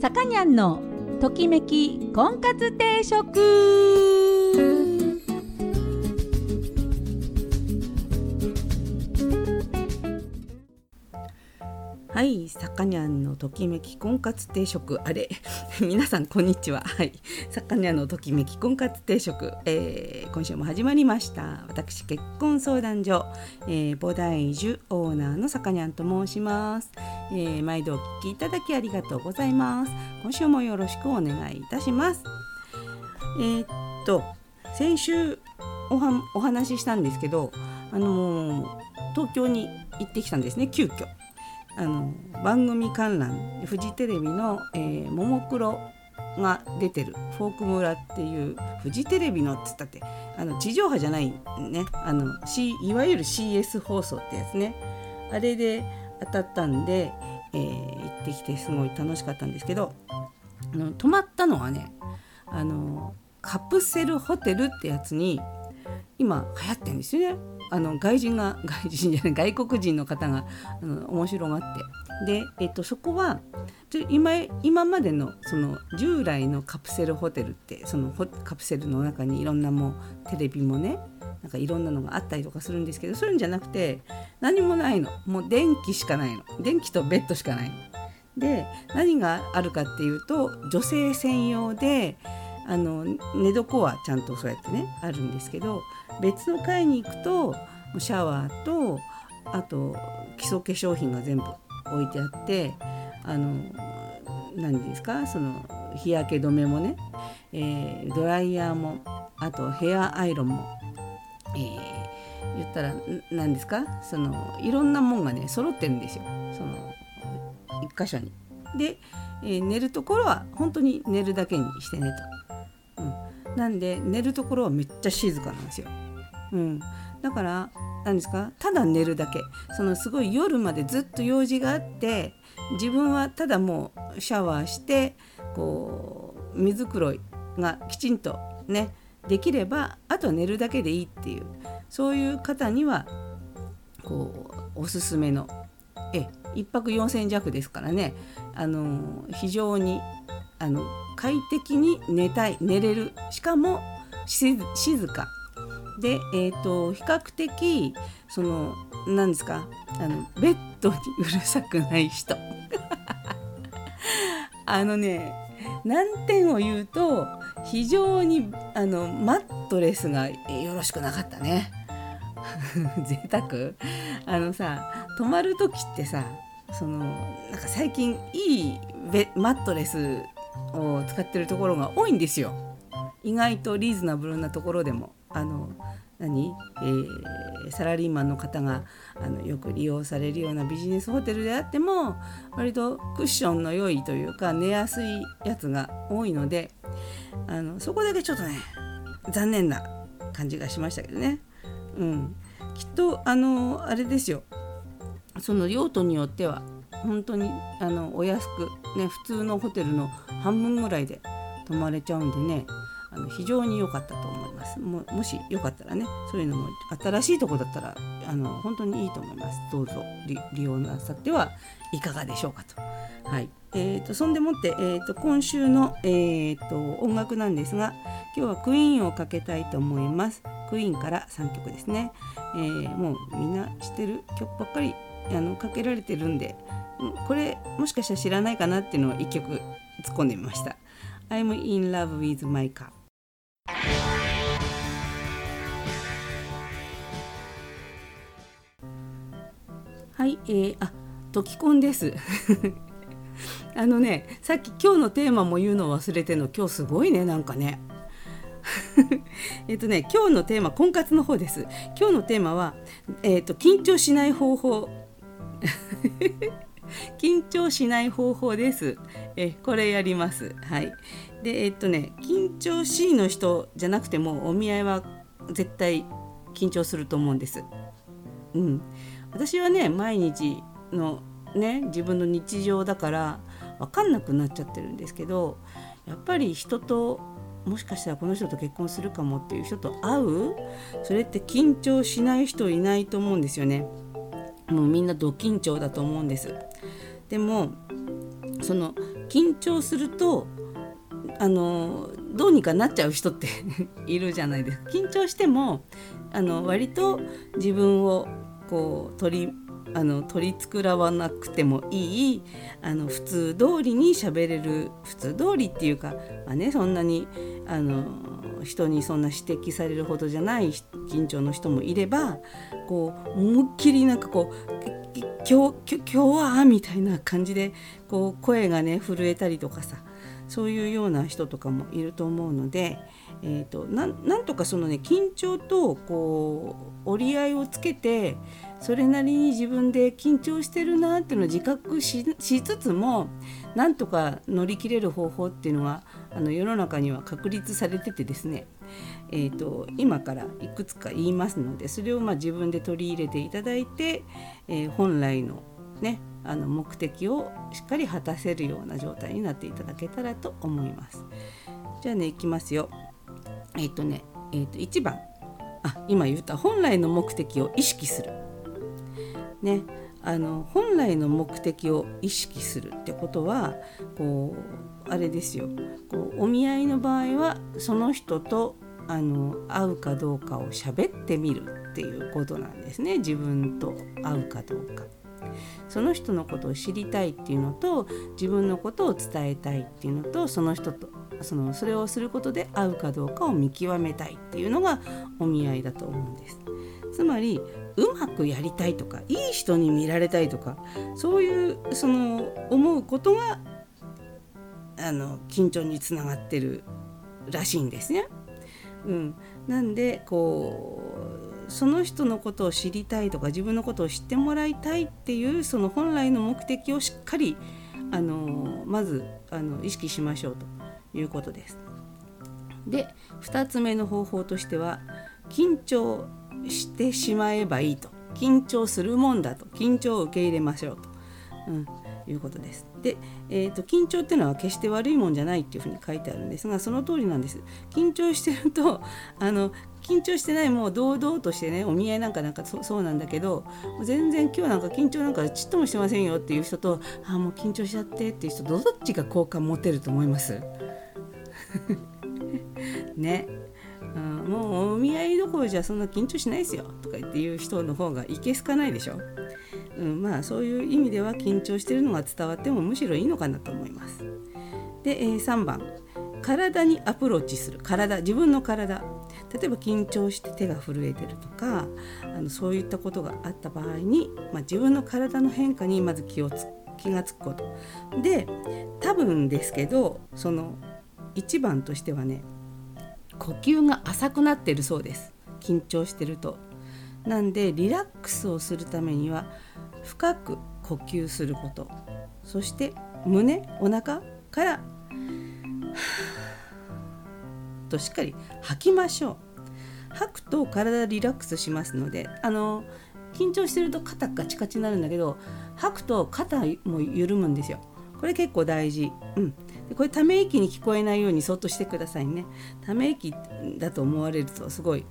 さかにゃんのときめき婚活定食。はいさかにゃんのときめき婚活定食。あれ？皆さんこんにちは。はい。さかにゃんのときめき婚活定食、えー、今週も始まりました。私結婚相談所、えー、菩提樹オーナーのさかにゃんと申します、えー、毎度お聞きいただきありがとうございます。今週もよろしくお願いいたします。えー、っと先週おはお話ししたんですけどあのー東京に行ってきたんですね急遽。あの番組観覧フジテレビの、えー、ももクロが出てる「フォーク村」っていうフジテレビのっつったってあの地上波じゃないねあの、C、いわゆる CS 放送ってやつね。あれで当たったんで、えー行ってきてすごい楽しかったんですけどあの泊まったのはねあのカプセルホテルってやつに今流行ってるんですよね。あの外人が 外人じゃない外国人の方があの面白がって。で、えっと、そこは今今までのその従来のカプセルホテルってそのカプセルの中にいろんなもテレビもねなんかいろんなのがあったりとかするんですけどそういうんじゃなくて何もないの。もう電気しかないの。電気とベッドしかないの。で何があるかっていうと女性専用であの寝床はちゃんとそうやってねあるんですけど別の階に行くとシャワーとあと基礎化粧品が全部置いてあってあの何ですかその日焼け止めもね、えードライヤーもあとヘアアイロンも、えー言ったら何ですかそのいろんなもんがね揃ってるんですよその一箇所に。で、えー寝るところは本当に寝るだけにしてねと。なんで寝るところはめっちゃ静かなんですよ。うん、だから何ですか？ただ寝るだけ。そのすごい夜までずっと用事があって自分はただもうシャワーしてこう水黒いがきちんとねできればあと寝るだけでいいっていうそういう方にはこうおすすめのえ1泊4,000弱ですからね。あの非常にあの快適に寝たい寝れる。しかも静か。で、えー、と比較的その何ですかあのベッドにうるさくない人。あのね難点を言うと非常にあのマットレスがよろしくなかったね。贅沢？あのさ泊まる時ってさそのなんか最近いいベマットレスを使ってるところが多いんですよ。意外とリーズナブルなところでも。あの何、えーサラリーマンの方があのよく利用されるようなビジネスホテルであっても割とクッションの良いというか寝やすいやつが多いのであのそこだけちょっとね残念な感じがしましたけどね。うん、きっとあのあれですよ。その用途によっては本当にあのお安くね普通のホテルの半分ぐらいで泊まれちゃうんでねあの非常に良かったと思います。ももしよかったらねそういうのも新しいとこだったらあの本当にいいと思います。どうぞ利用なさってはいかがでしょうかと。はい。えー、とそんでもって、えー、と今週の、えー、と音楽なんですが今日はクイーンをかけたいと思います。クイーンから3曲ですね、えーもうみんな知ってる曲ばっかりあのかけられてるんでこれもしかしたら知らないかなっていうのを1曲突っ込んでみました I'm in love with my car はい、えー、あ、トキコンです。あのね、さっき今日のテーマも言うの忘れての、今日すごいね、なんかね。えっとね、今日のテーマ、婚活の方です。今日のテーマは、えっ、と、緊張しない方法。緊張しない方法です。え、これやります。はい。で、えっとね、緊張しいの人じゃなくても、お見合いは絶対緊張すると思うんです。うん。私はね毎日のね自分の日常だから分かんなくなっちゃってるんですけどやっぱり人ともしかしたらこの人と結婚するかもっていう人と会うそれって緊張しない人いないと思うんですよね。もうみんなド緊張だと思うんです。でもその緊張するとあのどうにかなっちゃう人って いるじゃないですか緊張してもあの割と自分をこう取りあの取り繕わなくてもいいあの普通通りに喋れる普通通りっていうか、まあね、そんなにあの人にそんな指摘されるほどじゃない緊張の人もいればこう思いっきりなんかこう今日今日はみたいな感じでこう声がね震えたりとかさそういうような人とかもいると思うので、えーと、なんとかそのね緊張とこう折り合いをつけてそれなりに自分で緊張してるなっていうのを自覚しつつもなんとか乗り切れる方法っていうのはあの世の中には確立されててですね、えーと、今からいくつか言いますのでそれをまあ自分で取り入れていただいて、えー、本来のねあの目的をしっかり果たせるような状態になっていただけたらと思います。じゃあねいきますよ。えっ、ー、とね、えー、と1番あ今言った本来の目的を意識する。ねあの本来の目的を意識するってことはこうあれですよこうお見合いの場合はその人とあの会うかどうかを喋ってみるっていうことなんですね自分と会うかどうか。その人のことを知りたいっていうのと自分のことを伝えたいっていうのとその人とそのそれをすることで合うかどうかを見極めたいっていうのがお見合いだと思うんです。つまりうまくやりたいとかいい人に見られたいとかそういうその思うことがあの緊張につながってるらしいんですね。うん、なんでこうその人のことを知りたいとか自分のことを知ってもらいたいっていうその本来の目的をしっかりあのまずあの意識しましょうということです。で2つ目の方法としては緊張してしまえばいいと。緊張するもんだと。緊張を受け入れましょうと、うん、いうことです。で、えーと、緊張っていうのは決して悪いもんじゃないっていうふうに書いてあるんですがその通りなんです。緊張してるとあの緊張してないもう堂々としてねお見合いなんかなんかそうなんだけど全然今日なんか緊張なんかちっともしてませんよっていう人とあもう緊張しちゃってっていう人どっちが好感持てると思います？ね。うん、もうお見合いどころじゃそんな緊張しないですよとか言って言う人の方がいけすかないでしょ、うん、まあそういう意味では緊張してるのが伝わってもむしろいいのかなと思います。で、えー、3番。体にアプローチする。体。自分の体。例えば緊張して手が震えてるとかあのそういったことがあった場合に、まあ、自分の体の変化にまず気をつ気がつくこと。で多分ですけどその一番としてはね呼吸が浅くなってるそうです。緊張してると。なんでリラックスをするためには深く呼吸すること。そして胸お腹からとしっかり吐きましょう。吐くと体リラックスしますのであの緊張してると肩ガチガチになるんだけど吐くと肩も緩むんですよ。これ結構大事、うん、これため息に聞こえないようにそっとしてくださいね。ため息だと思われるとすごい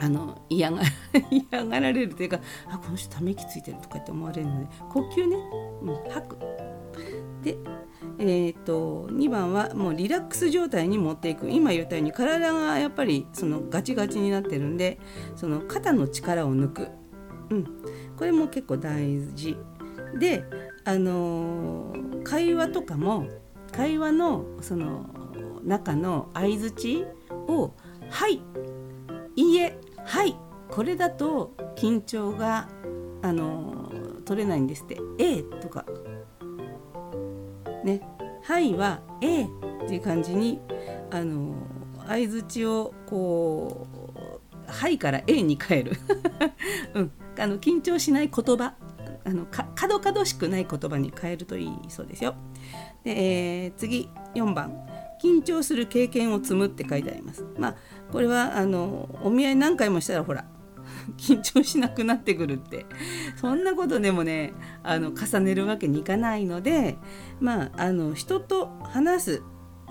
あの嫌が 嫌がられるというかあこの人ため息ついてるとかって思われるので呼吸ね、うん、吐く。でえーと、と2番はもうリラックス状態に持っていく。今言ったように体がやっぱりそのガチガチになってるんでその肩の力を抜く、うん、これも結構大事。であのー、会話とかも会話のその中の相づちを「はい」「いいえ」「はい」これだと緊張があの取れないんですって「えとか。ね「はい」は「えっていう感じにあの相づちをこう「はい」から「えに変える、うん、あの緊張しない言葉。あのか角々しくない言葉に変えるといいそうですよ。でえー、次4番緊張する経験を積むって書いてあります。まあこれはあのお見合い何回もしたらほら 緊張しなくなってくるってそんなことでもねあの重ねるわけにいかないのでまああの人と話す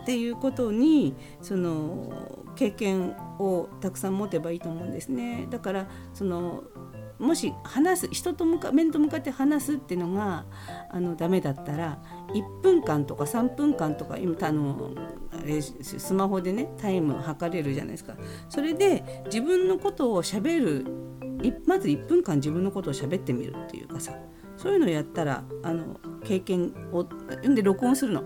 っていうことにその経験をたくさん持てばいいと思うんですね。だからそのもし話す人と向か面と向かって話すっていうのがあのダメだったら1分間とか3分間とか今あのスマホでねタイム測れるじゃないですかそれで自分のことをしゃべるまず1分間自分のことを喋ってみるっていうかさそういうのをやったらあの経験を読んで録音するの。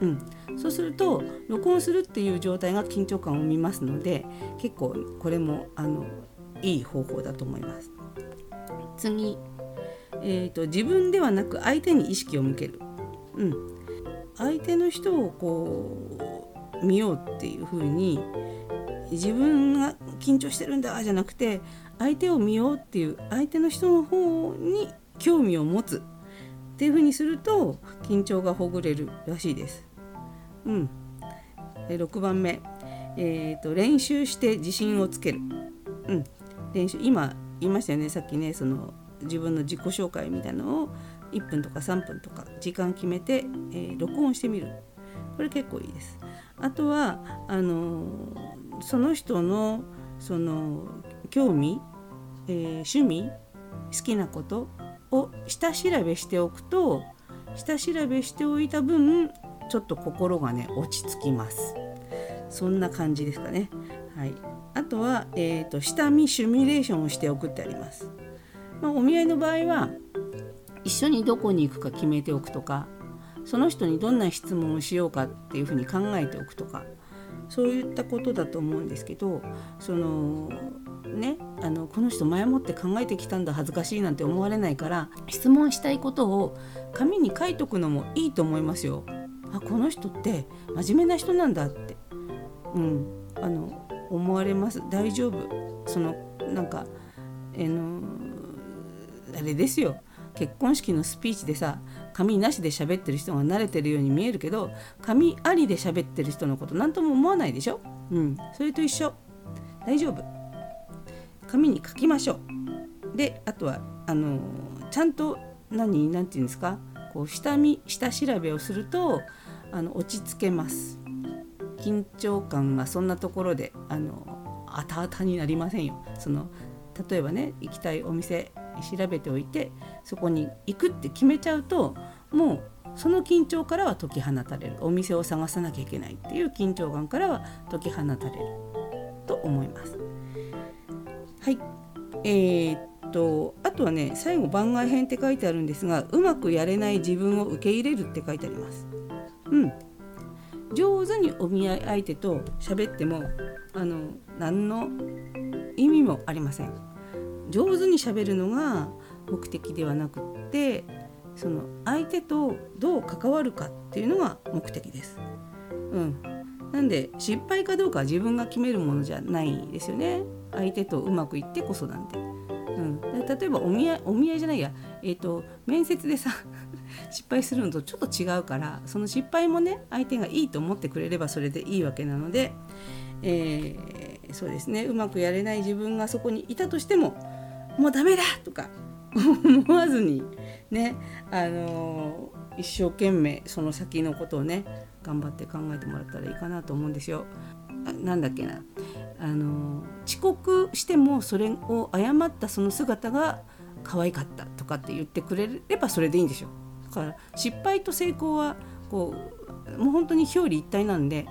うん、そうすると録音するっていう状態が緊張感を生みますので結構これもあのいい方法だと思います。次、えーと、自分ではなく相手に意識を向ける。うん、相手の人をこう見ようっていう風に自分が緊張してるんだじゃなくて相手を見ようっていう相手の人の方に興味を持つっていう風にすると緊張がほぐれるらしいです。うん、6番目、えーと、練習して自信をつける。うん、練習今言いましたよね。さっきねその自分の自己紹介みたいなのを1分とか3分とか時間決めて、えー、録音してみる。これ結構いいです。あとはあのー、その人のその興味、えー、趣味好きなことを下調べしておくと下調べしておいた分ちょっと心がね落ち着きます。そんな感じですかね。はい。あとは、えーと、下見シミュレーションをしておくってあります、まあ、お見合いの場合は一緒にどこに行くか決めておくとかその人にどんな質問をしようかっていうふうに考えておくとかそういったことだと思うんですけどそのねあのこの人前もって考えてきたんだ恥ずかしいなんて思われないから質問したいことを紙に書いとくのもいいと思いますよ。あこの人って真面目な人なんだって、うん、あの思われます。大丈夫。そのなんか、えのあれですよ。結婚式のスピーチでさ紙なしで喋ってる人が慣れてるように見えるけど紙ありで喋ってる人のこと何とも思わないでしょ？うん。それと一緒。大丈夫。紙に書きましょう。であとはあのちゃんと何何て言うんですか？こう下見下調べをするとあの落ち着けます緊張感がそんなところであのあたあたになりませんよ。その例えばね行きたいお店調べておいてそこに行くって決めちゃうともうその緊張からは解き放たれる。お店を探さなきゃいけないっていう緊張感からは解き放たれる。と思います。はい。えー、とあとはね最後番外編って書いてあるんですがうまくやれない自分を受け入れるって書いてあります。うん。お見合い相手と喋ってもあの何の意味もありません上手に喋るのが目的ではなくってその相手とどう関わるかっていうのが目的です。うん、なんで失敗かどうかは自分が決めるものじゃないですよね。相手とうまくいってこそなんで。うん、例えばお見合いお見合いじゃないや、えーと、面接でさ失敗するのとちょっと違うからその失敗もね相手がいいと思ってくれればそれでいいわけなので、えー、そうですねうまくやれない自分がそこにいたとしてももうダメだとか思わずにね、あのー、一生懸命その先のことをね頑張って考えてもらったらいいかなと思うんですよ。なんだっけなあの遅刻してもそれを謝ったその姿が可愛かったとかって言ってくれればそれでいいんですよ。から失敗と成功はこうもう本当に表裏一体なんで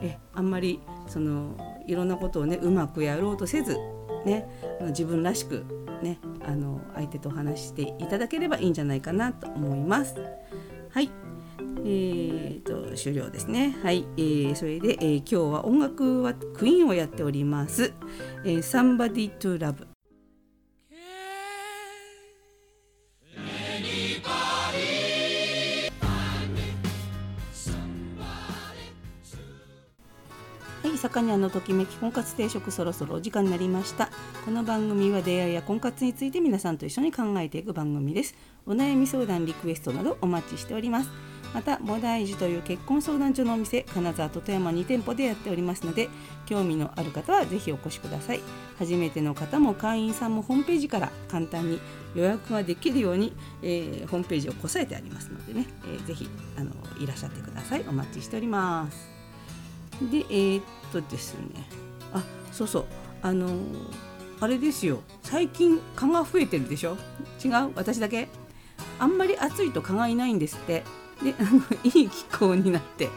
えあんまりそのいろんなことをねうまくやろうとせずね自分らしくねあの相手と話していただければいいんじゃないかなと思います。はいえーと、終了ですね。はい、えー、それで、えー、今日は音楽はクイーンをやっております。えー、Somebody to Love さかにゃのときめき婚活定食そろそろお時間になりました。この番組は出会いや婚活について皆さんと一緒に考えていく番組です。お悩み相談リクエストなどお待ちしております。また菩提寺という結婚相談所のお店金沢と富山2店舗でやっておりますので興味のある方はぜひお越しください。初めての方も会員さんもホームページから簡単に予約ができるように、えー、ホームページをこさえてありますのでね、えー、ぜひあのいらっしゃってください。お待ちしております。でえー、っとですね。あそうそう。あのあれですよ。最近蚊が増えてるでしょ？違う？私だけ？あんまり暑いと蚊がいないんですって。で いい気候になって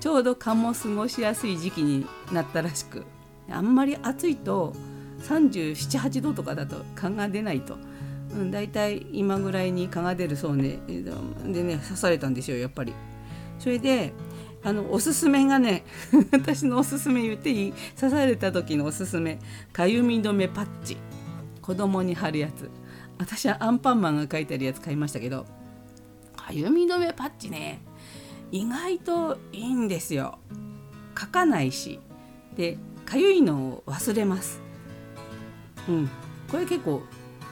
ちょうど蚊も過ごしやすい時期になったらしく。あんまり暑いと378度とかだと蚊が出ないと、うん、だいたい今ぐらいに蚊が出るそうね。でね刺されたんですよやっぱり。それであのおすすめがね 私のおすすめ言っていい？刺された時のおすすめ。かゆみ止めパッチ。子供に貼るやつ。私はアンパンマンが書いてあるやつ買いましたけど。かゆみ止めパッチね。意外といいんですよ。書かないし。でかゆいのを忘れます。うん。これ結構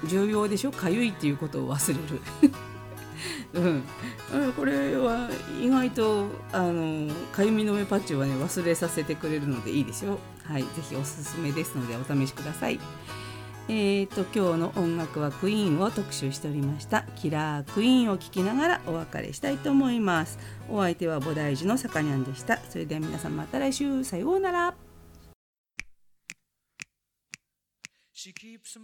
重要でしょ？かゆいっていうことを忘れる。うん、これは意外とあのかゆみの目パッチはね忘れさせてくれるのでいいですよ。はい、ぜひおすすめですのでお試しください。えーと、今日の音楽はクイーンを特集しておりました。キラークイーンを聴きながらお別れしたいと思います。お相手は菩提寺のさかにゃんでした。それでは皆さんまた来週。さようなら。She keeps